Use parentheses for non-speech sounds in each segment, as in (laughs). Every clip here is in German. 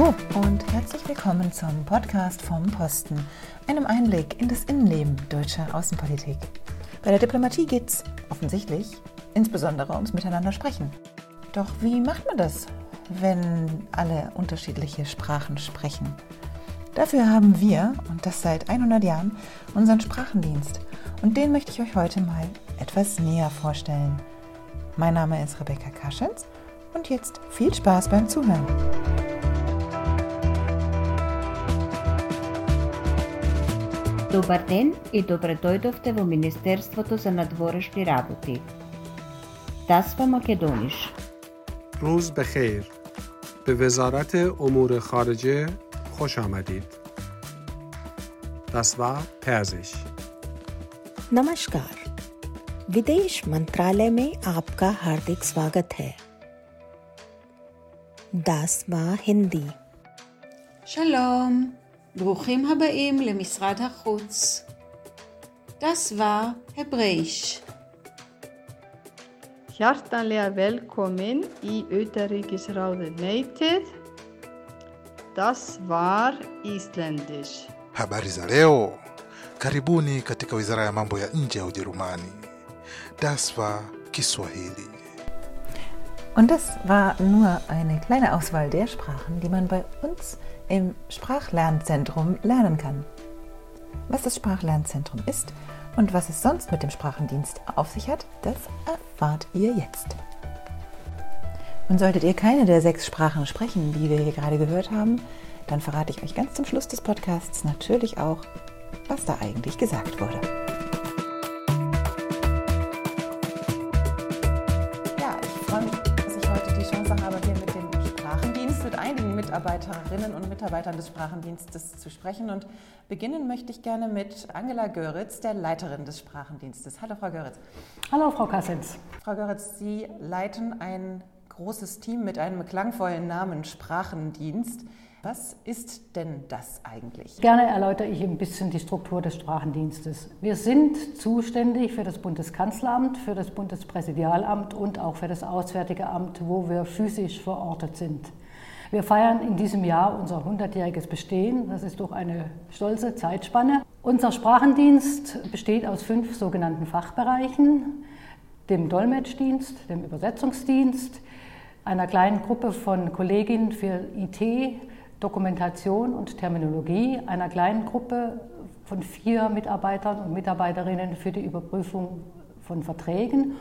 Hallo und herzlich willkommen zum Podcast vom Posten, einem Einblick in das Innenleben deutscher Außenpolitik. Bei der Diplomatie geht es offensichtlich insbesondere ums Miteinander sprechen. Doch wie macht man das, wenn alle unterschiedliche Sprachen sprechen? Dafür haben wir, und das seit 100 Jahren, unseren Sprachendienst. Und den möchte ich euch heute mal etwas näher vorstellen. Mein Name ist Rebecca Kaschens und jetzt viel Spaß beim Zuhören. Добър ден и добре дойдовте в Министерството за надворешни работи. Тасва Македониш. روز بخیر. به وزارت امور خارجه خوش آمدید. دسوا پرزش नमस्कार विदेश मंत्रालय में आपका हार्दिक स्वागत है दासवा हिंदी शलोम ברוכים הבאים למשרד החוץ. Das war Hebräisch. Hjartanlega velkomin í utanríkisráðuneytið. Das war Isländisch. Habari za leo, karibuni katika wizara ya mambo ya nje ya Ujerumani. Das war Kiswahili. Und das war nur eine kleine Auswahl der Sprachen, die man bei uns im Sprachlernzentrum lernen kann. Was das Sprachlernzentrum ist und was es sonst mit dem Sprachendienst auf sich hat, das erfahrt ihr jetzt. Und solltet ihr keine der sechs Sprachen sprechen, die wir hier gerade gehört haben, dann verrate ich euch ganz zum Schluss des Podcasts natürlich auch, was da eigentlich gesagt wurde. Sprachendienst, mit einigen Mitarbeiterinnen und Mitarbeitern des Sprachendienstes zu sprechen. Und beginnen möchte ich gerne mit Angela Göritz, der Leiterin des Sprachendienstes. Hallo, Frau Göritz. Hallo, Frau Kassens. Frau Göritz, Sie leiten ein großes Team mit einem klangvollen Namen Sprachendienst. Was ist denn das eigentlich? Gerne erläutere ich ein bisschen die Struktur des Sprachendienstes. Wir sind zuständig für das Bundeskanzleramt, für das Bundespräsidialamt und auch für das Auswärtige Amt, wo wir physisch verortet sind. Wir feiern in diesem Jahr unser 100-jähriges Bestehen. Das ist doch eine stolze Zeitspanne. Unser Sprachendienst besteht aus fünf sogenannten Fachbereichen, dem Dolmetschdienst, dem Übersetzungsdienst, einer kleinen Gruppe von Kolleginnen für IT, Dokumentation und Terminologie, einer kleinen Gruppe von vier Mitarbeitern und Mitarbeiterinnen für die Überprüfung von Verträgen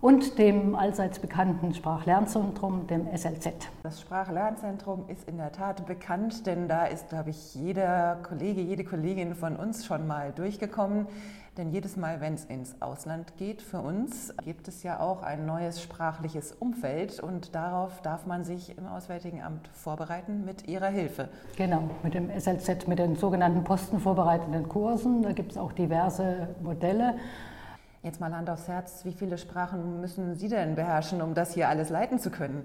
und dem allseits bekannten Sprachlernzentrum, dem SLZ. Das Sprachlernzentrum ist in der Tat bekannt, denn da ist, glaube ich, jeder Kollege, jede Kollegin von uns schon mal durchgekommen. Denn jedes Mal, wenn es ins Ausland geht, für uns, gibt es ja auch ein neues sprachliches Umfeld und darauf darf man sich im Auswärtigen Amt vorbereiten mit Ihrer Hilfe. Genau, mit dem SLZ, mit den sogenannten postenvorbereitenden Kursen. Da gibt es auch diverse Modelle. Jetzt mal Hand aufs Herz, wie viele Sprachen müssen Sie denn beherrschen, um das hier alles leiten zu können?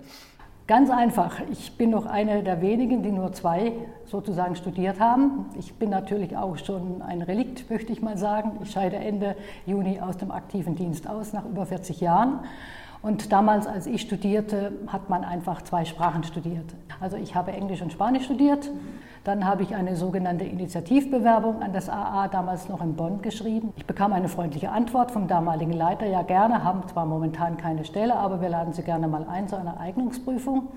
Ganz einfach. Ich bin noch eine der wenigen, die nur zwei sozusagen studiert haben. Ich bin natürlich auch schon ein Relikt, möchte ich mal sagen. Ich scheide Ende Juni aus dem aktiven Dienst aus, nach über 40 Jahren. Und damals, als ich studierte, hat man einfach zwei Sprachen studiert. Also ich habe Englisch und Spanisch studiert. Dann habe ich eine sogenannte Initiativbewerbung an das AA damals noch in Bonn geschrieben. Ich bekam eine freundliche Antwort vom damaligen Leiter, ja gerne, haben zwar momentan keine Stelle, aber wir laden Sie gerne mal ein zu einer Eignungsprüfung.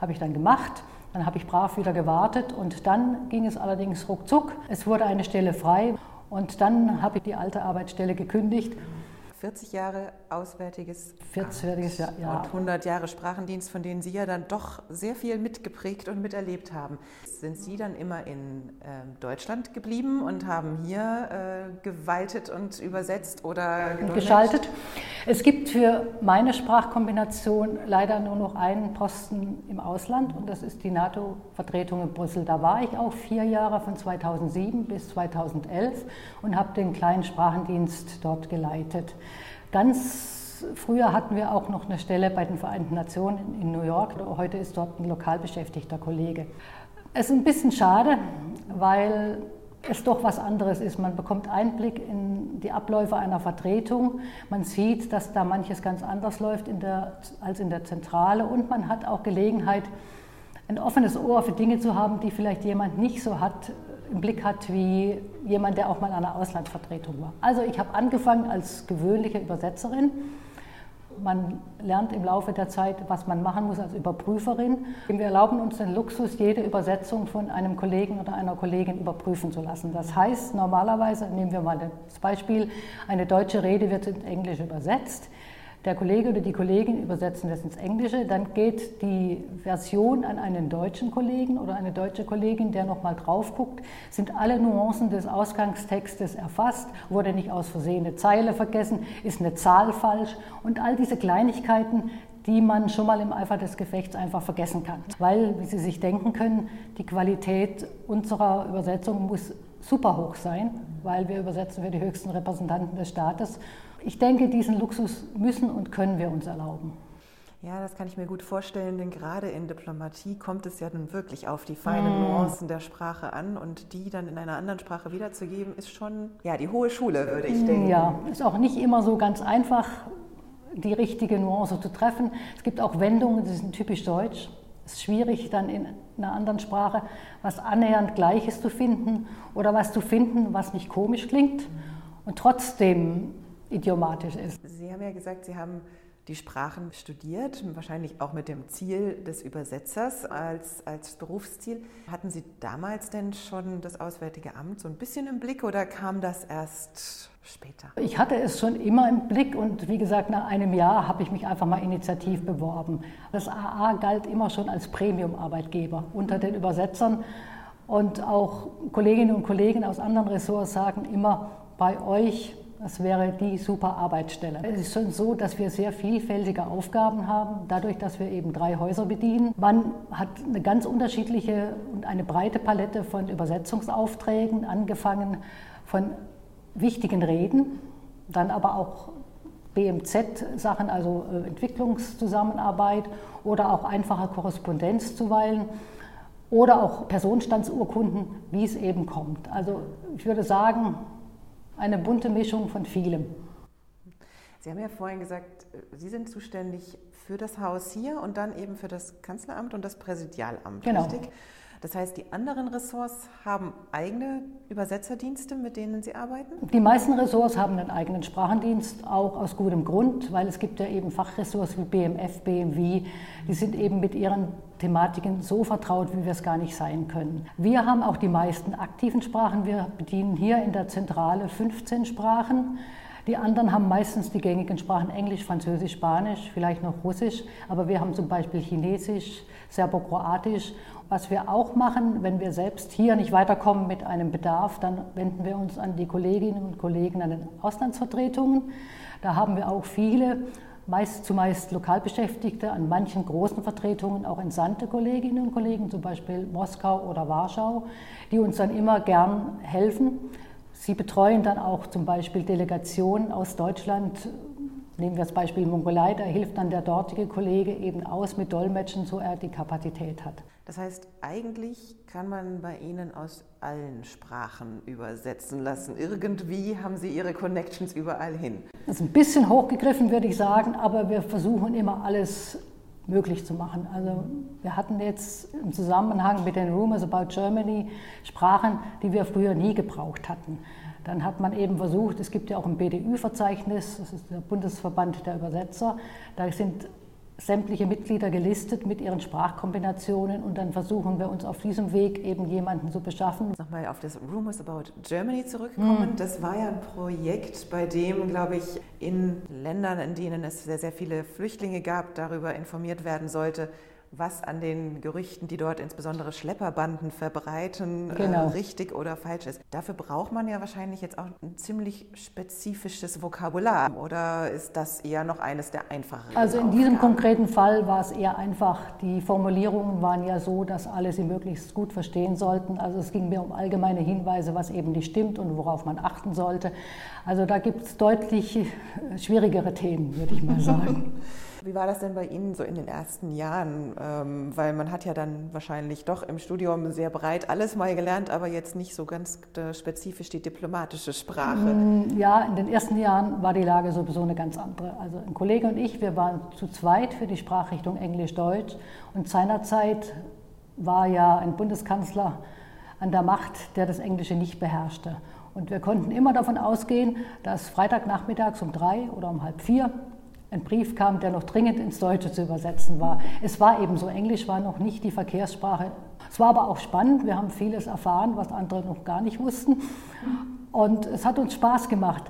Habe ich dann gemacht. Dann habe ich brav wieder gewartet und dann ging es allerdings ruckzuck. Es wurde eine Stelle frei und dann habe ich die alte Arbeitsstelle gekündigt 40 Jahre Auswärtiges 40 Jahr, ja. und 100 Jahre Sprachendienst, von denen Sie ja dann doch sehr viel mitgeprägt und miterlebt haben. Sind Sie dann immer in äh, Deutschland geblieben und haben hier äh, gewaltet und übersetzt oder und geschaltet? Es gibt für meine Sprachkombination leider nur noch einen Posten im Ausland und das ist die NATO-Vertretung in Brüssel. Da war ich auch vier Jahre von 2007 bis 2011 und habe den kleinen Sprachendienst dort geleitet. Ganz früher hatten wir auch noch eine Stelle bei den Vereinten Nationen in New York. Heute ist dort ein lokal beschäftigter Kollege. Es ist ein bisschen schade, weil es doch was anderes ist. Man bekommt Einblick in die Abläufe einer Vertretung. Man sieht, dass da manches ganz anders läuft in der, als in der Zentrale. Und man hat auch Gelegenheit, ein offenes Ohr für Dinge zu haben, die vielleicht jemand nicht so hat, im Blick hat wie jemand, der auch mal an einer Auslandsvertretung war. Also ich habe angefangen als gewöhnliche Übersetzerin man lernt im Laufe der Zeit, was man machen muss als Überprüferin. Wir erlauben uns den Luxus, jede Übersetzung von einem Kollegen oder einer Kollegin überprüfen zu lassen. Das heißt, normalerweise, nehmen wir mal das Beispiel, eine deutsche Rede wird in Englisch übersetzt der Kollege oder die Kollegin übersetzen das ins Englische, dann geht die Version an einen deutschen Kollegen oder eine deutsche Kollegin, der nochmal drauf guckt, sind alle Nuancen des Ausgangstextes erfasst, wurde nicht aus Versehen eine Zeile vergessen, ist eine Zahl falsch? Und all diese Kleinigkeiten, die man schon mal im Eifer des Gefechts einfach vergessen kann. Weil, wie Sie sich denken können, die Qualität unserer Übersetzung muss super hoch sein, weil wir übersetzen für die höchsten Repräsentanten des Staates ich denke, diesen Luxus müssen und können wir uns erlauben. Ja, das kann ich mir gut vorstellen, denn gerade in Diplomatie kommt es ja nun wirklich auf die feinen mm. Nuancen der Sprache an und die dann in einer anderen Sprache wiederzugeben, ist schon ja die hohe Schule, würde ich denken. Ja, ist auch nicht immer so ganz einfach, die richtige Nuance zu treffen. Es gibt auch Wendungen, die sind typisch deutsch. Es ist schwierig, dann in einer anderen Sprache was annähernd Gleiches zu finden oder was zu finden, was nicht komisch klingt und trotzdem idiomatisch ist. Sie haben ja gesagt, Sie haben die Sprachen studiert, wahrscheinlich auch mit dem Ziel des Übersetzers als, als Berufsziel. Hatten Sie damals denn schon das Auswärtige Amt so ein bisschen im Blick oder kam das erst später? Ich hatte es schon immer im Blick und wie gesagt, nach einem Jahr habe ich mich einfach mal initiativ beworben. Das AA galt immer schon als Premium-Arbeitgeber unter den Übersetzern und auch Kolleginnen und Kollegen aus anderen Ressorts sagen immer, bei euch das wäre die super Arbeitsstelle. Es ist schon so, dass wir sehr vielfältige Aufgaben haben, dadurch, dass wir eben drei Häuser bedienen. Man hat eine ganz unterschiedliche und eine breite Palette von Übersetzungsaufträgen, angefangen von wichtigen Reden, dann aber auch BMZ-Sachen, also äh, Entwicklungszusammenarbeit oder auch einfache Korrespondenz zuweilen oder auch Personenstandsurkunden, wie es eben kommt. Also ich würde sagen, eine bunte Mischung von vielem. Sie haben ja vorhin gesagt, Sie sind zuständig für das Haus hier und dann eben für das Kanzleramt und das Präsidialamt, genau. richtig? Das heißt, die anderen Ressorts haben eigene Übersetzerdienste, mit denen sie arbeiten? Die meisten Ressorts haben einen eigenen Sprachendienst, auch aus gutem Grund, weil es gibt ja eben Fachressorts wie BMF, BMW, die sind eben mit ihren Thematiken so vertraut, wie wir es gar nicht sein können. Wir haben auch die meisten aktiven Sprachen. Wir bedienen hier in der Zentrale 15 Sprachen. Die anderen haben meistens die gängigen Sprachen Englisch, Französisch, Spanisch, vielleicht noch Russisch, aber wir haben zum Beispiel Chinesisch, Serbokroatisch. Was wir auch machen, wenn wir selbst hier nicht weiterkommen mit einem Bedarf, dann wenden wir uns an die Kolleginnen und Kollegen an den Auslandsvertretungen. Da haben wir auch viele, meist zumeist Lokalbeschäftigte, an manchen großen Vertretungen auch entsandte Kolleginnen und Kollegen, zum Beispiel Moskau oder Warschau, die uns dann immer gern helfen. Sie betreuen dann auch zum Beispiel Delegationen aus Deutschland. Nehmen wir das Beispiel Mongolei, da hilft dann der dortige Kollege eben aus mit Dolmetschen, so er die Kapazität hat. Das heißt, eigentlich kann man bei Ihnen aus allen Sprachen übersetzen lassen. Irgendwie haben Sie Ihre Connections überall hin. Das ist ein bisschen hochgegriffen, würde ich sagen, aber wir versuchen immer alles möglich zu machen. Also wir hatten jetzt im Zusammenhang mit den Rumors About Germany Sprachen, die wir früher nie gebraucht hatten. Dann hat man eben versucht, es gibt ja auch ein BDÜ-Verzeichnis, das ist der Bundesverband der Übersetzer, da sind sämtliche Mitglieder gelistet mit ihren Sprachkombinationen und dann versuchen wir uns auf diesem Weg eben jemanden zu beschaffen. Nochmal auf das Rumors About Germany zurückkommen. Mhm. Das war ja ein Projekt, bei dem, glaube ich, in Ländern, in denen es sehr, sehr viele Flüchtlinge gab, darüber informiert werden sollte, was an den Gerüchten, die dort insbesondere Schlepperbanden verbreiten, äh, genau. äh, richtig oder falsch ist. Dafür braucht man ja wahrscheinlich jetzt auch ein ziemlich spezifisches Vokabular. Oder ist das eher noch eines der einfacheren? Also in diesem konkreten Fall war es eher einfach. Die Formulierungen waren ja so, dass alle sie möglichst gut verstehen sollten. Also es ging mir um allgemeine Hinweise, was eben nicht stimmt und worauf man achten sollte. Also da gibt es deutlich schwierigere Themen, würde ich mal (laughs) sagen. Wie war das denn bei Ihnen so in den ersten Jahren? Ähm, weil man hat ja dann wahrscheinlich doch im Studium sehr breit alles mal gelernt, aber jetzt nicht so ganz äh, spezifisch die diplomatische Sprache. Mm, ja, in den ersten Jahren war die Lage sowieso eine ganz andere. Also ein Kollege und ich, wir waren zu zweit für die Sprachrichtung Englisch-Deutsch und seinerzeit war ja ein Bundeskanzler an der Macht, der das Englische nicht beherrschte. Und wir konnten immer davon ausgehen, dass Freitagnachmittags um drei oder um halb vier ein Brief kam, der noch dringend ins Deutsche zu übersetzen war. Es war eben so, Englisch war noch nicht die Verkehrssprache. Es war aber auch spannend, wir haben vieles erfahren, was andere noch gar nicht wussten. Und es hat uns Spaß gemacht.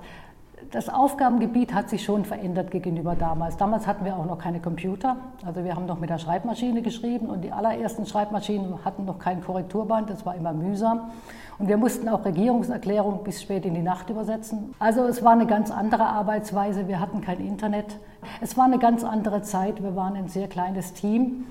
Das Aufgabengebiet hat sich schon verändert gegenüber damals. Damals hatten wir auch noch keine Computer. Also wir haben noch mit der Schreibmaschine geschrieben und die allerersten Schreibmaschinen hatten noch kein Korrekturband. Das war immer mühsam. Und wir mussten auch Regierungserklärungen bis spät in die Nacht übersetzen. Also es war eine ganz andere Arbeitsweise. Wir hatten kein Internet. Es war eine ganz andere Zeit. Wir waren ein sehr kleines Team.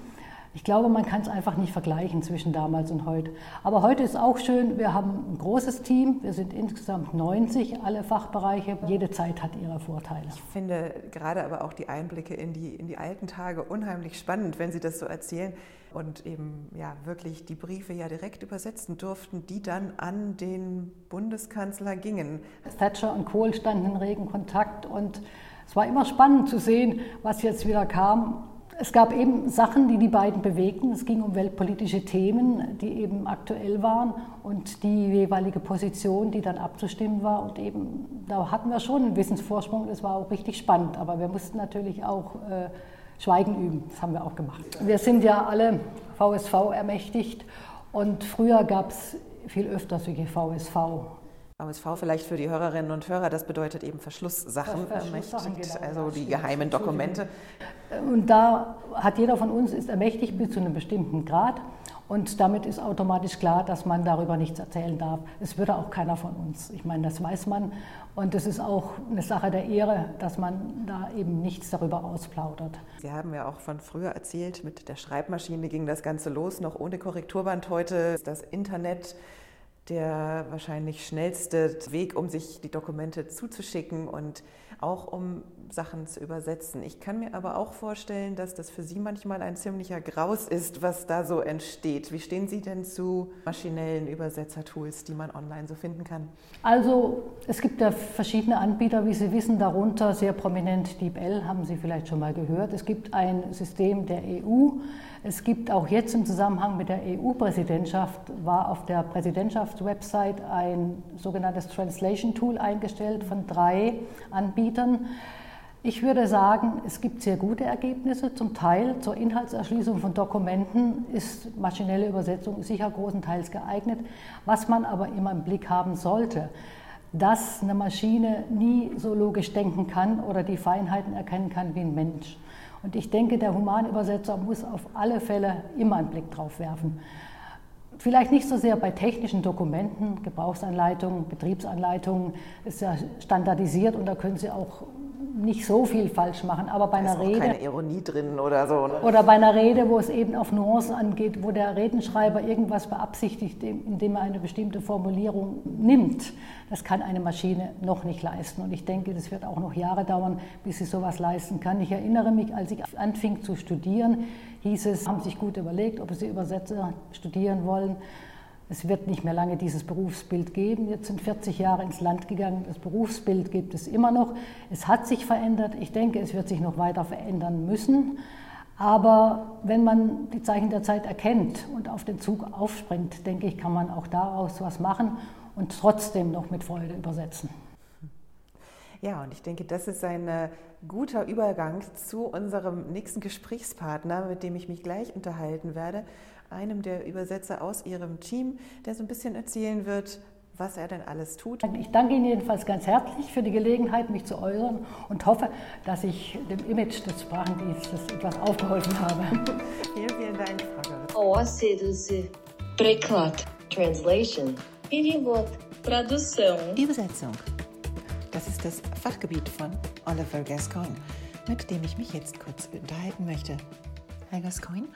Ich glaube, man kann es einfach nicht vergleichen zwischen damals und heute. Aber heute ist auch schön, wir haben ein großes Team, wir sind insgesamt 90, alle Fachbereiche. Jede Zeit hat ihre Vorteile. Ich finde gerade aber auch die Einblicke in die, in die alten Tage unheimlich spannend, wenn Sie das so erzählen und eben ja wirklich die Briefe ja direkt übersetzen durften, die dann an den Bundeskanzler gingen. Thatcher und Kohl standen in regen Kontakt und es war immer spannend zu sehen, was jetzt wieder kam es gab eben Sachen, die die beiden bewegten. Es ging um weltpolitische Themen, die eben aktuell waren und die jeweilige Position, die dann abzustimmen war. Und eben, da hatten wir schon einen Wissensvorsprung. Das war auch richtig spannend. Aber wir mussten natürlich auch äh, Schweigen üben. Das haben wir auch gemacht. Wir sind ja alle VSV ermächtigt und früher gab es viel öfter solche VSV. VSV vielleicht für die Hörerinnen und Hörer, das bedeutet eben Verschlusssachen, Verschlusssachen genau, also die geheimen Dokumente. Und da hat jeder von uns ist ermächtigt bis zu einem bestimmten Grad und damit ist automatisch klar, dass man darüber nichts erzählen darf. Es würde auch keiner von uns. Ich meine, das weiß man und es ist auch eine Sache der Ehre, dass man da eben nichts darüber ausplaudert. Sie haben ja auch von früher erzählt, mit der Schreibmaschine ging das Ganze los, noch ohne Korrekturband. Heute ist das Internet der wahrscheinlich schnellste Weg, um sich die Dokumente zuzuschicken und auch um Sachen zu übersetzen. Ich kann mir aber auch vorstellen, dass das für Sie manchmal ein ziemlicher Graus ist, was da so entsteht. Wie stehen Sie denn zu maschinellen Übersetzertools, die man online so finden kann? Also es gibt ja verschiedene Anbieter, wie Sie wissen, darunter sehr prominent DeepL, haben Sie vielleicht schon mal gehört. Es gibt ein System der EU. Es gibt auch jetzt im Zusammenhang mit der EU-Präsidentschaft, war auf der Präsidentschaftswebsite ein sogenanntes Translation Tool eingestellt von drei Anbietern. Ich würde sagen, es gibt sehr gute Ergebnisse. Zum Teil zur Inhaltserschließung von Dokumenten ist maschinelle Übersetzung sicher großenteils geeignet. Was man aber immer im Blick haben sollte, dass eine Maschine nie so logisch denken kann oder die Feinheiten erkennen kann wie ein Mensch. Und ich denke, der Humanübersetzer muss auf alle Fälle immer einen Blick drauf werfen. Vielleicht nicht so sehr bei technischen Dokumenten, Gebrauchsanleitungen, Betriebsanleitungen, ist ja standardisiert und da können Sie auch nicht so viel falsch machen, aber bei einer da ist Rede. keine Ironie drin oder so. Ne? Oder bei einer Rede, wo es eben auf Nuancen angeht, wo der Redenschreiber irgendwas beabsichtigt, indem er eine bestimmte Formulierung nimmt. Das kann eine Maschine noch nicht leisten. Und ich denke, das wird auch noch Jahre dauern, bis sie sowas leisten kann. Ich erinnere mich, als ich anfing zu studieren, hieß es, haben sich gut überlegt, ob sie Übersetzer studieren wollen. Es wird nicht mehr lange dieses Berufsbild geben. Jetzt sind 40 Jahre ins Land gegangen. Das Berufsbild gibt es immer noch. Es hat sich verändert. Ich denke, es wird sich noch weiter verändern müssen. Aber wenn man die Zeichen der Zeit erkennt und auf den Zug aufspringt, denke ich, kann man auch daraus was machen und trotzdem noch mit Freude übersetzen. Ja, und ich denke, das ist ein äh, guter Übergang zu unserem nächsten Gesprächspartner, mit dem ich mich gleich unterhalten werde einem der Übersetzer aus Ihrem Team, der so ein bisschen erzählen wird, was er denn alles tut. Ich danke Ihnen jedenfalls ganz herzlich für die Gelegenheit, mich zu äußern und hoffe, dass ich dem Image des Sprachendienstes etwas aufgeholfen habe. (laughs) vielen, vielen Dank, Frau Göritz. Оседelse. Преклад. Translation. Перевод. Tradução. Übersetzung. Das ist das Fachgebiet von Oliver Gascoigne, mit dem ich mich jetzt kurz unterhalten möchte. Herr Gascoigne,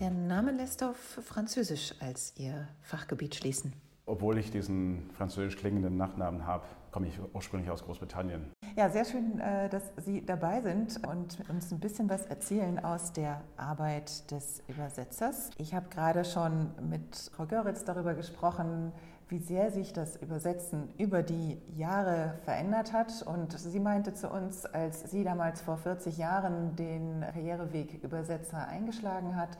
der Name lässt auf Französisch als Ihr Fachgebiet schließen. Obwohl ich diesen französisch klingenden Nachnamen habe, komme ich ursprünglich aus Großbritannien. Ja, sehr schön, äh, dass Sie dabei sind und uns ein bisschen was erzählen aus der Arbeit des Übersetzers. Ich habe gerade schon mit Frau Göritz darüber gesprochen, wie sehr sich das Übersetzen über die Jahre verändert hat. Und sie meinte zu uns, als sie damals vor 40 Jahren den Karriereweg Übersetzer eingeschlagen hat,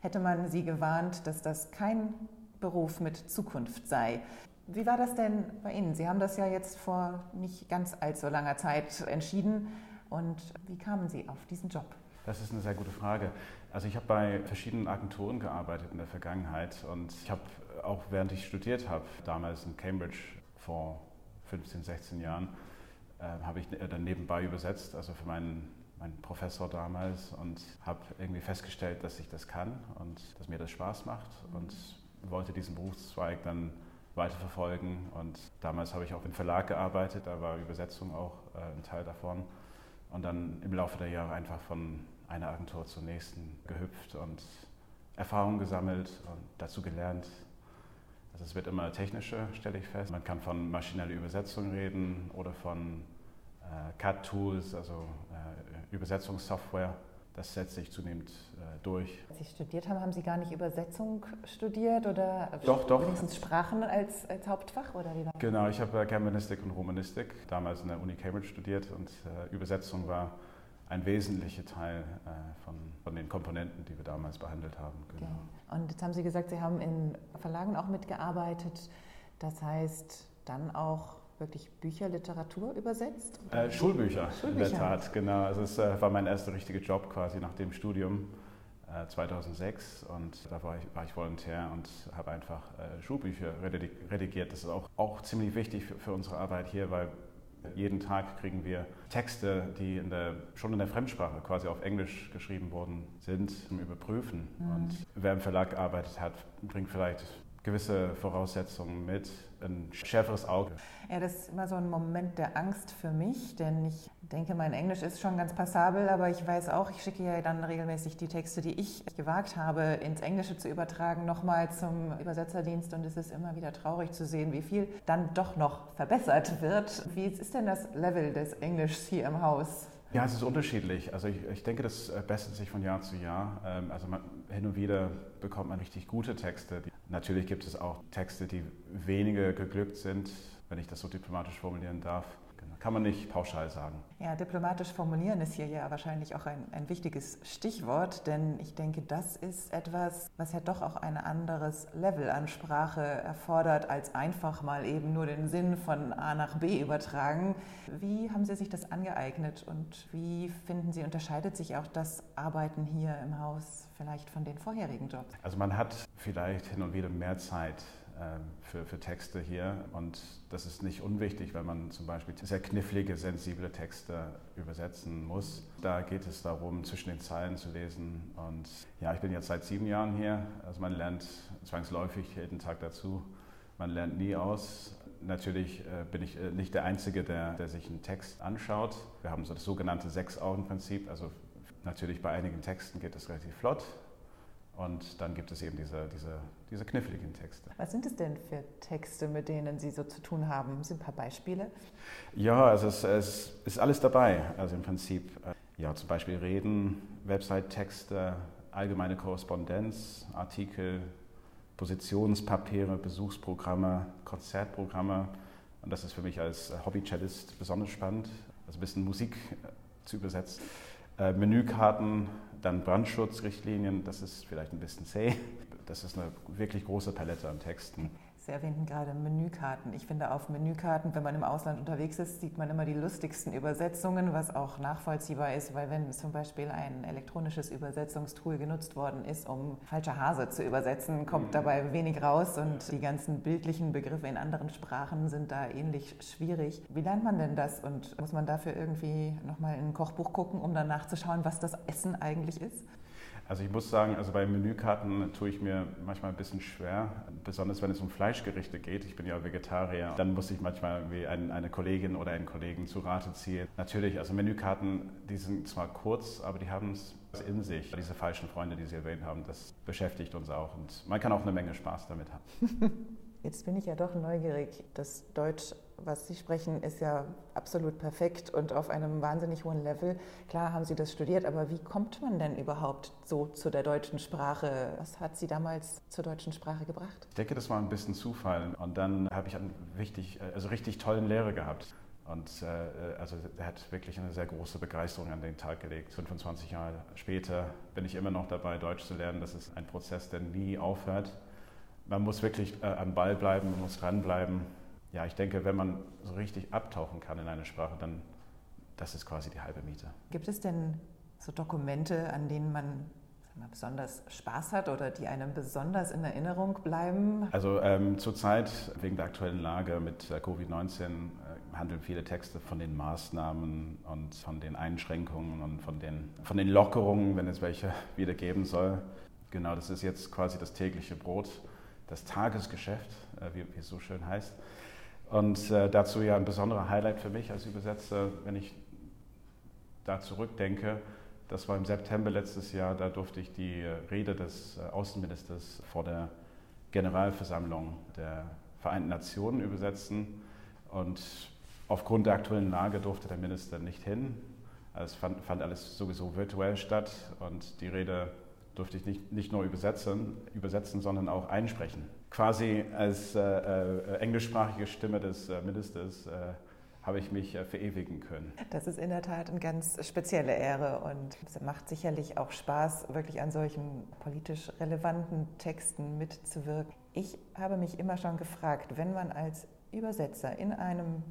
hätte man Sie gewarnt, dass das kein Beruf mit Zukunft sei. Wie war das denn bei Ihnen? Sie haben das ja jetzt vor nicht ganz allzu langer Zeit entschieden. Und wie kamen Sie auf diesen Job? Das ist eine sehr gute Frage. Also ich habe bei verschiedenen Agenturen gearbeitet in der Vergangenheit und ich habe auch während ich studiert habe, damals in Cambridge vor 15, 16 Jahren, äh, habe ich dann nebenbei übersetzt, also für meinen, meinen Professor damals und habe irgendwie festgestellt, dass ich das kann und dass mir das Spaß macht und wollte diesen Berufszweig dann weiterverfolgen. Und damals habe ich auch im Verlag gearbeitet, da war Übersetzung auch äh, ein Teil davon. Und dann im Laufe der Jahre einfach von einer Agentur zur nächsten gehüpft und Erfahrungen gesammelt und dazu gelernt. Also es wird immer technischer, stelle ich fest. Man kann von maschineller Übersetzung reden oder von äh, CAD-Tools, also äh, Übersetzungssoftware das setzt sich zunehmend äh, durch. Als Sie studiert haben, haben Sie gar nicht Übersetzung studiert oder doch, doch. wenigstens Sprachen als, als Hauptfach? Oder wie war genau, ich habe äh, Germanistik und Romanistik damals in der Uni Cambridge studiert und äh, Übersetzung war ein wesentlicher Teil äh, von, von den Komponenten, die wir damals behandelt haben. Genau. Okay. Und jetzt haben Sie gesagt, Sie haben in Verlagen auch mitgearbeitet. Das heißt, dann auch wirklich Bücher, Literatur übersetzt? Äh, Schulbücher, Schulbücher, in der Tat, genau. Also es äh, war mein erster richtiger Job quasi nach dem Studium äh, 2006 und da war ich, war ich Volontär und habe einfach äh, Schulbücher redigiert. Das ist auch, auch ziemlich wichtig für, für unsere Arbeit hier, weil jeden Tag kriegen wir Texte, die in der, schon in der Fremdsprache quasi auf Englisch geschrieben worden sind, zum Überprüfen. Mhm. Und wer im Verlag gearbeitet hat, bringt vielleicht gewisse Voraussetzungen mit, ein schärferes Auge. Ja, das ist immer so ein Moment der Angst für mich, denn ich denke, mein Englisch ist schon ganz passabel, aber ich weiß auch, ich schicke ja dann regelmäßig die Texte, die ich gewagt habe, ins Englische zu übertragen, nochmal zum Übersetzerdienst und es ist immer wieder traurig zu sehen, wie viel dann doch noch verbessert wird. Wie ist denn das Level des Englischs hier im Haus? Ja, es ist unterschiedlich. Also ich, ich denke, das bessert sich von Jahr zu Jahr. Ähm, also man, hin und wieder bekommt man richtig gute Texte. Natürlich gibt es auch Texte, die weniger geglückt sind, wenn ich das so diplomatisch formulieren darf. Kann man nicht pauschal sagen. Ja, diplomatisch formulieren ist hier ja wahrscheinlich auch ein, ein wichtiges Stichwort, denn ich denke, das ist etwas, was ja doch auch ein anderes Level an Sprache erfordert, als einfach mal eben nur den Sinn von A nach B übertragen. Wie haben Sie sich das angeeignet und wie finden Sie, unterscheidet sich auch das Arbeiten hier im Haus vielleicht von den vorherigen Jobs? Also man hat vielleicht hin und wieder mehr Zeit für, für Texte hier. Und das ist nicht unwichtig, wenn man zum Beispiel sehr knifflige, sensible Texte übersetzen muss. Da geht es darum, zwischen den Zeilen zu lesen. Und ja, ich bin jetzt seit sieben Jahren hier. Also man lernt zwangsläufig jeden Tag dazu. Man lernt nie aus. Natürlich äh, bin ich äh, nicht der Einzige, der, der sich einen Text anschaut. Wir haben so das sogenannte Sechs-Augen-Prinzip. Also natürlich bei einigen Texten geht es relativ flott. Und dann gibt es eben diese, diese, diese kniffligen Texte. Was sind es denn für Texte, mit denen Sie so zu tun haben? Sie ein paar Beispiele? Ja, also es, es ist alles dabei. Also im Prinzip, äh, ja, zum Beispiel Reden, Website-Texte, allgemeine Korrespondenz, Artikel, Positionspapiere, Besuchsprogramme, Konzertprogramme. Und das ist für mich als Hobby-Cellist besonders spannend, also ein bisschen Musik äh, zu übersetzen. Äh, Menükarten, dann Brandschutzrichtlinien, das ist vielleicht ein bisschen zäh. Das ist eine wirklich große Palette an Texten. Sie erwähnten gerade Menükarten. Ich finde, auf Menükarten, wenn man im Ausland unterwegs ist, sieht man immer die lustigsten Übersetzungen, was auch nachvollziehbar ist, weil wenn zum Beispiel ein elektronisches Übersetzungstool genutzt worden ist, um falscher Hase zu übersetzen, kommt mhm. dabei wenig raus und die ganzen bildlichen Begriffe in anderen Sprachen sind da ähnlich schwierig. Wie lernt man denn das und muss man dafür irgendwie nochmal in ein Kochbuch gucken, um dann nachzuschauen, was das Essen eigentlich ist? Also ich muss sagen, also bei Menükarten tue ich mir manchmal ein bisschen schwer, besonders wenn es um Fleischgerichte geht. Ich bin ja Vegetarier. Dann muss ich manchmal irgendwie eine Kollegin oder einen Kollegen zu Rate ziehen. Natürlich, also Menükarten, die sind zwar kurz, aber die haben es in sich. Diese falschen Freunde, die Sie erwähnt haben, das beschäftigt uns auch und man kann auch eine Menge Spaß damit haben. (laughs) Jetzt bin ich ja doch neugierig. Das Deutsch, was Sie sprechen, ist ja absolut perfekt und auf einem wahnsinnig hohen Level. Klar haben Sie das studiert, aber wie kommt man denn überhaupt so zu der deutschen Sprache? Was hat Sie damals zur deutschen Sprache gebracht? Ich denke, das war ein bisschen Zufall. Und dann habe ich einen richtig, also richtig tollen Lehrer gehabt. Und äh, also er hat wirklich eine sehr große Begeisterung an den Tag gelegt. 25 Jahre später bin ich immer noch dabei, Deutsch zu lernen. Das ist ein Prozess, der nie aufhört. Man muss wirklich äh, am Ball bleiben, man muss dranbleiben. Ja, ich denke, wenn man so richtig abtauchen kann in eine Sprache, dann das ist quasi die halbe Miete. Gibt es denn so Dokumente, an denen man besonders Spaß hat oder die einem besonders in Erinnerung bleiben? Also ähm, zurzeit wegen der aktuellen Lage mit äh, Covid-19 äh, handeln viele Texte von den Maßnahmen und von den Einschränkungen und von den, von den Lockerungen, wenn es welche (laughs) wieder geben soll. Genau, das ist jetzt quasi das tägliche Brot, das Tagesgeschäft, äh, wie, wie, es so schön heißt. Und äh, dazu ja ein besonderer Highlight für mich als Übersetzer, wenn ich da zurückdenke, das war im September letztes Jahr, da durfte ich die Rede des äh, Außenministers vor der Generalversammlung der Vereinten Nationen übersetzen. Und aufgrund der aktuellen Lage durfte der Minister nicht hin. Also es fand, fand, alles sowieso virtuell statt und die Rede durfte ich nicht, nicht nur übersetzen, übersetzen, sondern auch einsprechen. Quasi als äh, äh, englischsprachige Stimme des äh, Ministers äh, habe ich mich äh, verewigen können. Das ist in der Tat eine ganz spezielle Ehre und es macht sicherlich auch Spaß, wirklich an solchen politisch relevanten Texten mitzuwirken. Ich habe mich immer schon gefragt, wenn man als Übersetzer in einem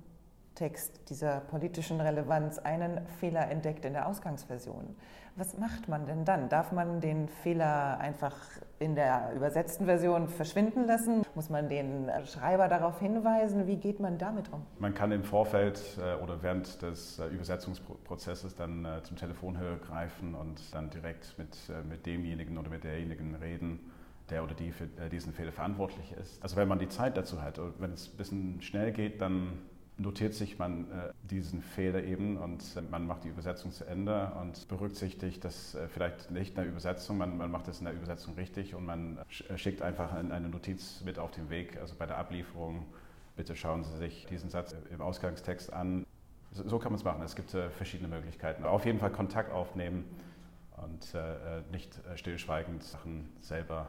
Text dieser politischen Relevanz einen Fehler entdeckt in der Ausgangsversion. Was macht man denn dann? Darf man den Fehler einfach in der übersetzten Version verschwinden lassen? Muss man den Schreiber darauf hinweisen? Wie geht man damit um? Man kann im Vorfeld äh, oder während des äh, Übersetzungsprozesses dann äh, zum Telefonhörer greifen und dann direkt mit, mit demjenigen oder mit derjenigen reden, der oder die für diesen Fehler verantwortlich ist. Also wenn man die Zeit dazu hat, wenn es ein bisschen schnell geht, dann notiert sich man äh, diesen Fehler eben und äh, man macht die Übersetzung zu Ende und berücksichtigt das äh, vielleicht nicht in der Übersetzung, man, man macht es in der Übersetzung richtig und man schickt einfach eine Notiz mit auf den Weg, also bei der Ablieferung. Bitte schauen Sie sich diesen Satz im Ausgangstext an. So, kann man es machen. Es gibt verschiedene Möglichkeiten. Auf jeden Fall Kontakt aufnehmen und nicht stillschweigend Sachen selber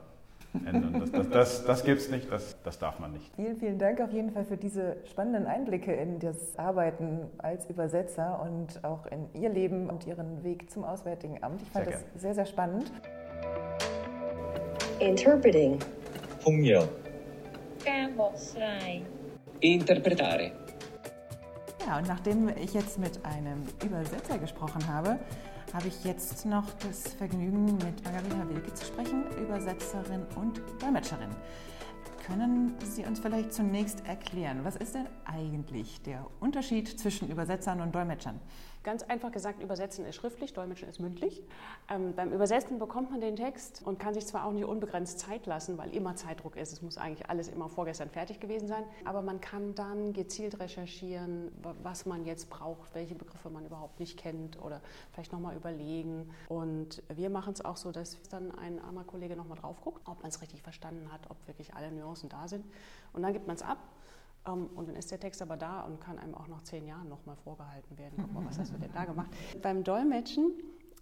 ändern. Das, das, das, das gibt es nicht, das, das darf man nicht. Vielen, vielen Dank auf jeden Fall für diese spannenden Einblicke in das Arbeiten als Übersetzer und auch in Ihr Leben und Ihren Weg zum Auswärtigen Amt. Ich fand sehr das sehr, sehr spannend. Interpreting. Pungyeo. Interpretare. Ja, und nachdem ich jetzt mit einem Übersetzer gesprochen habe, habe ich jetzt noch das Vergnügen, mit Margarita Wilke zu sprechen, Übersetzerin und Dolmetscherin. Können Sie uns vielleicht zunächst erklären, was ist denn eigentlich der Unterschied zwischen Übersetzern und Dolmetschern? Ganz einfach gesagt, übersetzen ist schriftlich, dolmetschen ist mündlich. Ähm, beim Übersetzen bekommt man den Text und kann sich zwar auch nicht unbegrenzt Zeit lassen, weil immer Zeitdruck ist. Es muss eigentlich alles immer vorgestern fertig gewesen sein. Aber man kann dann gezielt recherchieren, was man jetzt braucht, welche Begriffe man überhaupt nicht kennt oder vielleicht nochmal überlegen. Und wir machen es auch so, dass dann ein armer Kollege nochmal drauf guckt, ob man es richtig verstanden hat, ob wirklich alle Nuancen da sind. Und dann gibt man es ab ähm, und dann ist der Text aber da und kann einem auch nach zehn Jahren nochmal vorgehalten werden. Guck mal, was hast du denn da gemacht? Beim Dolmetschen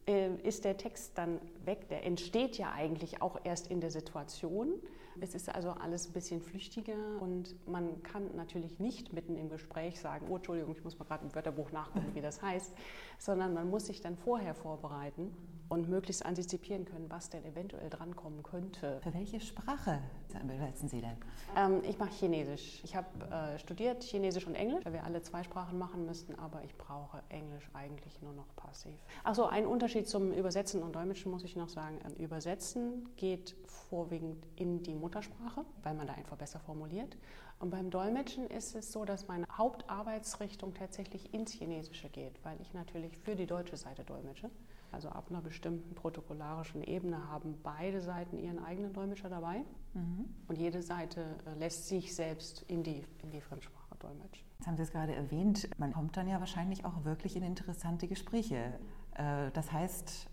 äh, ist der Text dann weg. Der entsteht ja eigentlich auch erst in der Situation. Es ist also alles ein bisschen flüchtiger und man kann natürlich nicht mitten im Gespräch sagen, oh Entschuldigung, ich muss mal gerade im Wörterbuch nachgucken, wie das heißt, sondern man muss sich dann vorher vorbereiten und möglichst antizipieren können, was denn eventuell drankommen könnte. Für welche Sprache übersetzen Sie denn? Ähm, ich mache Chinesisch. Ich habe äh, studiert Chinesisch und Englisch, weil wir alle zwei Sprachen machen müssten, aber ich brauche Englisch eigentlich nur noch passiv. Achso, ein Unterschied zum Übersetzen und Dolmetschen muss ich noch sagen. Ähm, Übersetzen geht vorwiegend in die Muttersprache, weil man da einfach besser formuliert. Und beim Dolmetschen ist es so, dass meine Hauptarbeitsrichtung tatsächlich ins Chinesische geht, weil ich natürlich für die deutsche Seite dolmetsche. Also ab einer bestimmten protokollarischen Ebene haben beide Seiten ihren eigenen Dolmetscher dabei mhm. und jede Seite äh, lässt sich selbst in die, in die Fremdsprache dolmetschen. Jetzt haben Sie es gerade erwähnt, man kommt dann ja wahrscheinlich auch wirklich in interessante Gespräche. Äh, das heißt,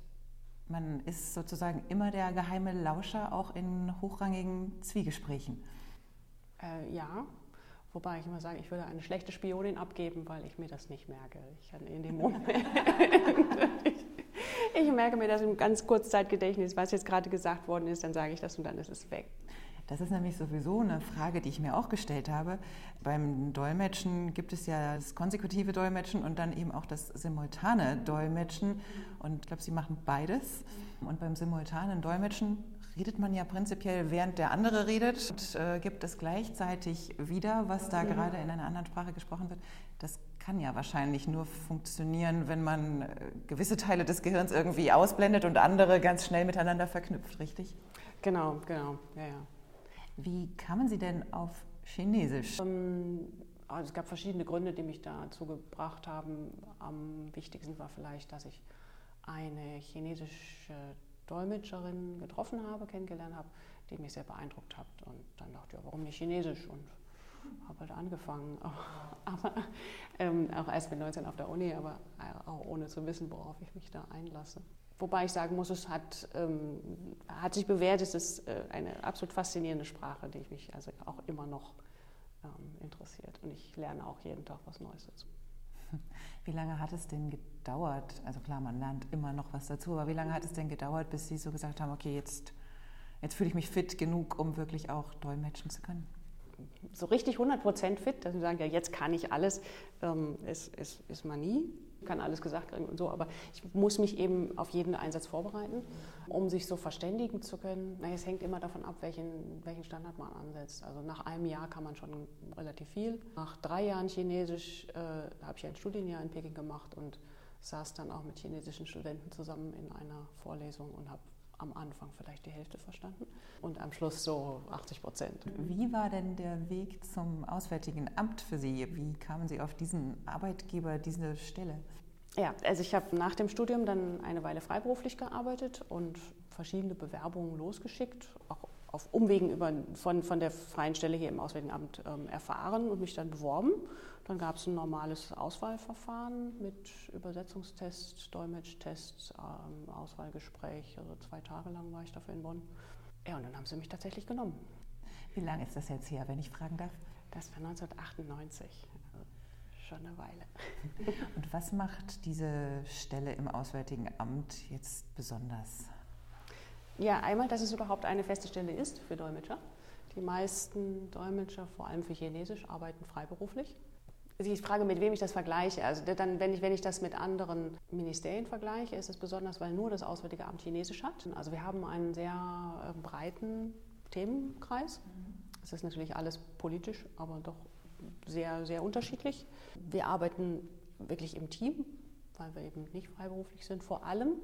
man ist sozusagen immer der geheime Lauscher auch in hochrangigen Zwiegesprächen. Äh, ja, Wobei ich immer sage, ich würde eine schlechte Spionin abgeben, weil ich mir das nicht merke. Ich kann in dem Moment merke mir das im ganz Kurzzeitgedächtnis, was jetzt gerade gesagt worden ist, dann sage ich das und dann ist es weg. Das ist nämlich sowieso eine Frage, die ich mir auch gestellt habe. Beim Dolmetschen gibt es ja das konsekutive Dolmetschen und dann eben auch das simultane Dolmetschen. Und ich glaube, Sie machen beides. Und beim simultanen Dolmetschen redet man ja prinzipiell, während der andere redet und äh, gibt es gleichzeitig wieder, was da mhm. gerade in einer anderen Sprache gesprochen wird. Das kann ja wahrscheinlich nur funktionieren, wenn man äh, gewisse Teile des Gehirns irgendwie ausblendet und andere ganz schnell miteinander verknüpft, richtig? Genau, genau, ja, ja. Wie kamen Sie denn auf Chinesisch? Ähm, also es gab verschiedene Gründe, die mich dazu gebracht haben. Am wichtigsten war vielleicht, dass ich eine chinesische Dolmetscherin getroffen habe, kennengelernt habe, die mich sehr beeindruckt hat. Und dann dachte ich, ja, warum nicht Chinesisch? Und habe halt angefangen, (laughs) aber ähm, auch erst mit 19 auf der Uni, aber auch ohne zu wissen, worauf ich mich da einlasse. Wobei ich sagen muss, es hat, ähm, hat sich bewährt, es ist äh, eine absolut faszinierende Sprache, die mich also auch immer noch ähm, interessiert. Und ich lerne auch jeden Tag was Neues dazu. (laughs) Wie lange hat es denn gedauert? Also klar, man lernt immer noch was dazu, aber wie lange hat es denn gedauert, bis Sie so gesagt haben, okay, jetzt, jetzt fühle ich mich fit genug, um wirklich auch dolmetschen zu können? So richtig 100% fit, dass Sie sagen, ja, jetzt kann ich alles, ähm, ist, ist, ist man nie kann alles gesagt kriegen und so, aber ich muss mich eben auf jeden Einsatz vorbereiten, um sich so verständigen zu können. Na, es hängt immer davon ab, welchen, welchen Standard man ansetzt. Also nach einem Jahr kann man schon relativ viel. Nach drei Jahren Chinesisch äh, habe ich ein Studienjahr in Peking gemacht und saß dann auch mit chinesischen Studenten zusammen in einer Vorlesung und habe am Anfang vielleicht die Hälfte verstanden und am Schluss so 80 Prozent. Wie war denn der Weg zum Auswärtigen Amt für Sie? Wie kamen Sie auf diesen Arbeitgeber, diese Stelle? Ja, also ich habe nach dem Studium dann eine Weile freiberuflich gearbeitet und verschiedene Bewerbungen losgeschickt, auch auf Umwegen über, von, von der freien Stelle hier im Auswärtigen Amt ähm, erfahren und mich dann beworben. Dann gab es ein normales Auswahlverfahren mit Übersetzungstest, Dolmetschtest, ähm, Auswahlgespräch. Also zwei Tage lang war ich dafür in Bonn. Ja, und dann haben sie mich tatsächlich genommen. Wie lange ist das jetzt her, wenn ich fragen darf? Das war 1998, also schon eine Weile. (laughs) Und was macht diese Stelle im Auswärtigen Amt jetzt besonders? Ja, einmal, dass es überhaupt eine feste Stelle ist für Dolmetscher. Die meisten Dolmetscher, vor allem für Chinesisch, arbeiten freiberuflich. Die Frage, mit wem ich das vergleiche. Also dann, wenn ich, wenn ich das mit anderen Ministerien vergleiche, ist es besonders, weil nur das Auswärtige Amt Chinesisch hat. Also wir haben einen sehr äh, breiten Themenkreis. Es ist natürlich alles politisch, aber doch sehr, sehr unterschiedlich. Wir arbeiten wirklich im Team, weil wir eben nicht freiberuflich sind, vor allem ähm,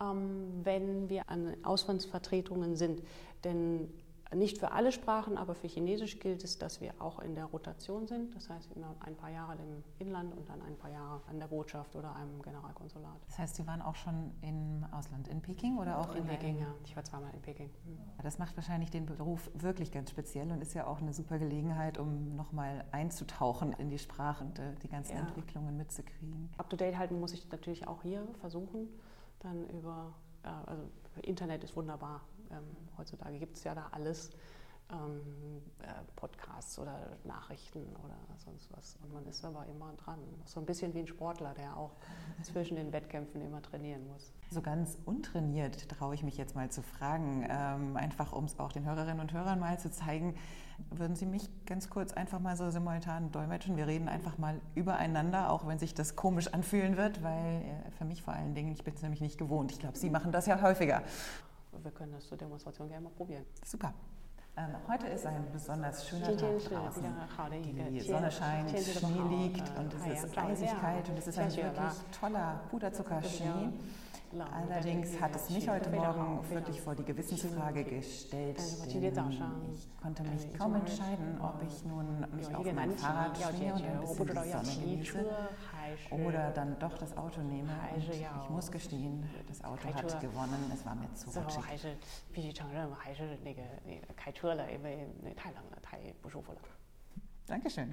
wenn wir an Auslandsvertretungen sind. Denn nicht für alle Sprachen, aber für Chinesisch gilt es, dass wir auch in der Rotation sind. Das heißt, immer ein paar Jahre im Inland und dann ein paar Jahre an der Botschaft oder einem Generalkonsulat. Das heißt, Sie waren auch schon im Ausland, in Peking oder auch in, in Peking? Ja, ich war zweimal in Peking. Mhm. Das macht wahrscheinlich den Beruf wirklich ganz speziell und ist ja auch eine super Gelegenheit, um nochmal einzutauchen in die Sprache und äh, die ganzen ja. Entwicklungen mitzukriegen. Up to date halten muss ich natürlich auch hier versuchen dann über, also Internet ist wunderbar. Ähm, heutzutage gibt es ja da alles. Ähm, äh, Podcasts oder Nachrichten oder sonst was. Und man ist aber immer dran. So ein bisschen wie ein Sportler, der auch (laughs) zwischen den Wettkämpfen immer trainieren muss. So ganz untrainiert traue ich mich jetzt mal zu fragen, ähm, einfach um es auch den Hörerinnen und Hörern mal zu zeigen. Würden Sie mich ganz kurz einfach mal so simultan dolmetschen? Wir reden einfach mal übereinander, auch wenn sich das komisch anfühlen wird, weil äh, für mich vor allen Dingen, ich bin es nämlich nicht gewohnt. Ich glaube, Sie machen das ja häufiger. Wir können das zur Demonstration gerne mal probieren. Super. Ähm, heute ist ein besonders schöner Tag draußen. Die Sonne scheint, Schnee liegt und es ist eisig kalt und es ist ein wirklich toller Puderzuckerschnee. Allerdings hat es mich heute Morgen wirklich vor die Gewissensfrage gestellt, ich konnte mich kaum entscheiden, ob ich nun mich auf mein Fahrrad schmier und ein bisschen die Sonne genieße oder dann doch das Auto nehme. Und ich muss gestehen, das Auto hat gewonnen, es war mir zu rutschig. Dankeschön.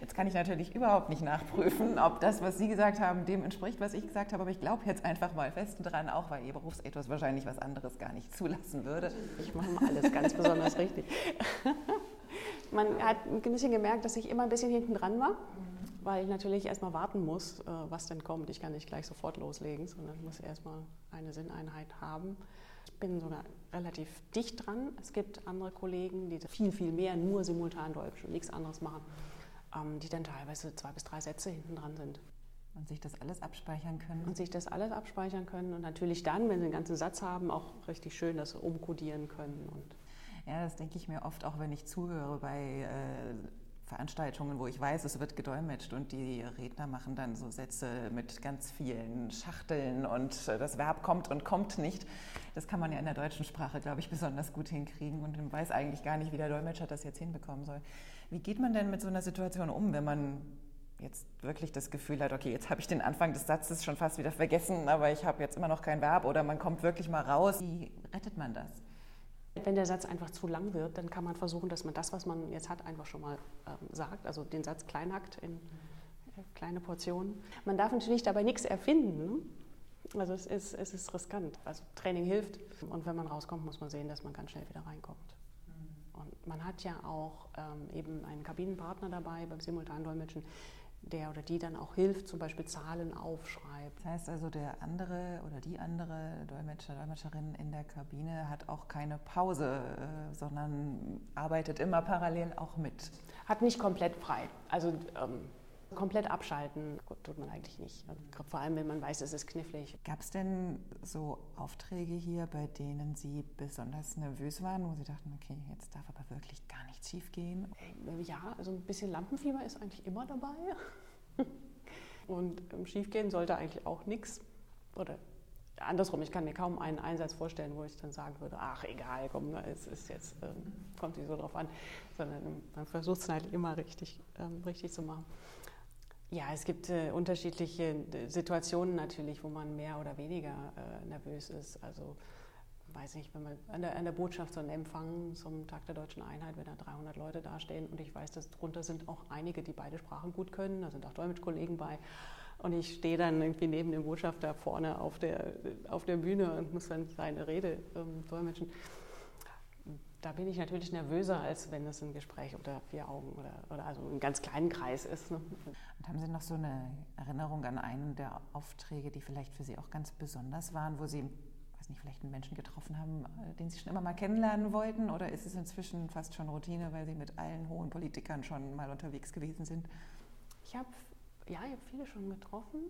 Jetzt kann ich natürlich überhaupt nicht nachprüfen, ob das, was Sie gesagt haben, dem entspricht, was ich gesagt habe. Aber ich glaube jetzt einfach mal fest dran, auch weil Ihr Berufsethos wahrscheinlich was anderes gar nicht zulassen würde. Ich mache mal alles ganz besonders richtig. Man hat ein bisschen gemerkt, dass ich immer ein bisschen hinten dran war, weil ich natürlich erstmal warten muss, äh, was denn kommt. Ich kann nicht gleich sofort loslegen, sondern muss erstmal eine Sinneinheit haben. Ich bin sogar relativ dicht dran. Es gibt andere Kollegen, die viel, viel mehr nur simultan Deutsch und nichts anderes machen, die dann teilweise zwei bis drei Sätze hinten dran sind. Und sich das alles abspeichern können. Und sich das alles abspeichern können und natürlich dann, wenn sie den ganzen Satz haben, auch richtig schön das umkodieren können. Und ja, das denke ich mir oft auch, wenn ich zuhöre bei äh, Veranstaltungen, wo ich weiß, es wird gedolmetscht und die Redner machen dann so Sätze mit ganz vielen Schachteln und äh, das Verb kommt und kommt nicht. Das kann man ja in der deutschen Sprache, glaube ich, besonders gut hinkriegen und man weiß eigentlich gar nicht, wie der Dolmetscher das jetzt hinbekommen soll. Wie geht man denn mit so einer Situation um, wenn man jetzt wirklich das Gefühl hat, okay, jetzt habe ich den Anfang des Satzes schon fast wieder vergessen, aber ich habe jetzt immer noch kein Verb oder man kommt wirklich mal raus. Wie rettet man das? Wenn der Satz einfach zu lang wird, dann kann man versuchen, dass man das, was man jetzt hat, einfach schon mal ähm, sagt, also den Satz klein hackt in äh, kleine Portionen. Man darf natürlich dabei nichts erfinden. Ne? Also es ist, es ist riskant. Also Training hilft und wenn man rauskommt, muss man sehen, dass man ganz schnell wieder reinkommt. Und man hat ja auch ähm, eben einen Kabinenpartner dabei beim Simultandolmetschen, der oder die dann auch hilft, zum Beispiel Zahlen aufschreibt. Das heißt also, der andere oder die andere Dolmetscher, Dolmetscherin in der Kabine hat auch keine Pause, äh, sondern arbeitet immer parallel auch mit. Hat nicht komplett frei. Also ähm, komplett abschalten tut man eigentlich nicht. Vor allem, wenn man weiß, es ist knifflig. Gab es denn so Aufträge hier, bei denen Sie besonders nervös waren, wo Sie dachten, okay, jetzt darf aber wirklich gar nichts schief gehen? Äh, ja, also ein bisschen Lampenfieber ist eigentlich immer dabei. (laughs) Und im Schiefgehen sollte eigentlich auch nichts. Oder andersrum, ich kann mir kaum einen Einsatz vorstellen, wo ich dann sagen würde, ach egal, komm, es ist jetzt, ähm, kommt nicht so drauf an, sondern man versucht es halt immer richtig, ähm, richtig zu machen. Ja, es gibt äh, unterschiedliche äh, Situationen natürlich, wo man mehr oder weniger äh, nervös ist. Also, weiß nicht, wenn man an der, an der Botschaft so einen Empfang zum Tag der deutschen Einheit, wenn da 300 Leute dastehen und ich weiß, dass drunter sind auch einige, die beide Sprachen gut können, da sind auch Dolmetschkollegen bei. Und ich stehe dann irgendwie neben dem Botschafter vorne auf der, auf der Bühne und muss dann seine Rede ähm, dolmetschen da bin ich natürlich nervöser, als wenn es ein Gespräch unter vier Augen oder, oder also einen ganz kleinen Kreis ist. Ne? Und haben Sie noch so eine Erinnerung an einen der Aufträge, die vielleicht für Sie auch ganz besonders waren, wo Sie, weiß nicht, vielleicht einen Menschen getroffen haben, äh, den Sie schon immer mal kennenlernen wollten? Oder ist es inzwischen fast schon Routine, weil Sie mit allen hohen Politikern schon mal unterwegs gewesen sind? Ich habe ja, ich habe viele schon getroffen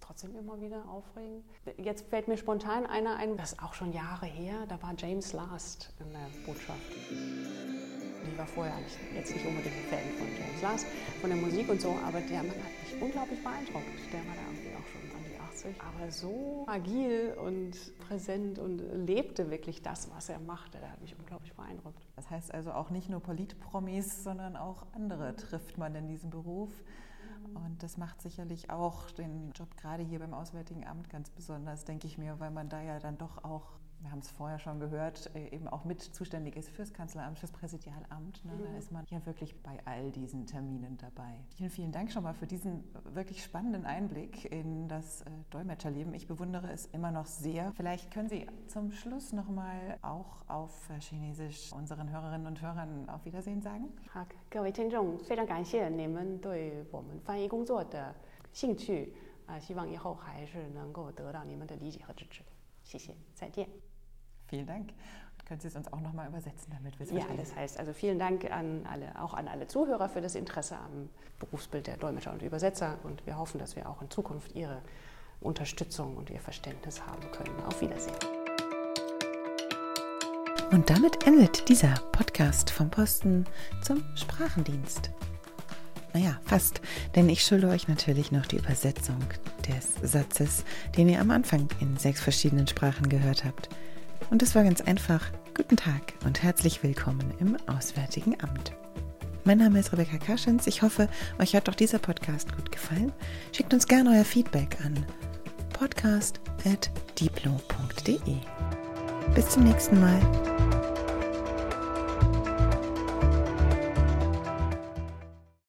ist trotzdem immer wieder aufregend. Jetzt fällt mir spontan einer ein, das ist auch schon Jahre her, da war James Last in der Botschaft. Ich war vorher eigentlich jetzt nicht unbedingt ein Fan von James Last, von der Musik und so, aber der Mann hat mich unglaublich beeindruckt. Der war da irgendwie auch schon an die 80, aber so agil und präsent und lebte wirklich das, was er machte. Der hat mich unglaublich beeindruckt. Das heißt also auch nicht nur Politpromis, sondern auch andere trifft man in diesem Beruf. Und das macht sicherlich auch den Job gerade hier beim Auswärtigen Amt ganz besonders, denke ich mir, weil man da ja dann doch auch wir haben es vorher schon gehört, äh, eben auch mit zuständig ist fürs Kanzleramt, fürs Präsidialamt. Ne? Da mhm. ist man ja wirklich bei all diesen Terminen dabei. Vielen, vielen Dank schon mal für diesen wirklich spannenden Einblick in das äh, Dolmetscherleben. Ich bewundere es immer noch sehr. Vielleicht können Sie zum Schluss noch mal auch auf Chinesisch unseren Hörerinnen und Hörern auf Wiedersehen sagen. 好，各位听众，非常感谢你们对我们翻译工作的兴趣啊、呃，希望以后还是能够得到你们的理解和支持。谢谢，再见。 Vielen Dank. können Sie es uns auch noch mal übersetzen, damit wir es Ja, das heißt also vielen Dank an alle, auch an alle Zuhörer für das Interesse am Berufsbild der Dolmetscher und Übersetzer und wir hoffen, dass wir auch in Zukunft Ihre Unterstützung und Ihr Verständnis haben können. Auf Wiedersehen. Und damit endet dieser Podcast vom Posten zum Sprachendienst. Naja, fast, denn ich schulde euch natürlich noch die Übersetzung des Satzes, den ihr am Anfang in sechs verschiedenen Sprachen gehört habt. Und es war ganz einfach. Guten Tag und herzlich willkommen im Auswärtigen Amt. Mein Name ist Rebecca Kaschens. Ich hoffe, euch hat doch dieser Podcast gut gefallen. Schickt uns gerne euer Feedback an podcast.diplo.de. Bis zum nächsten Mal.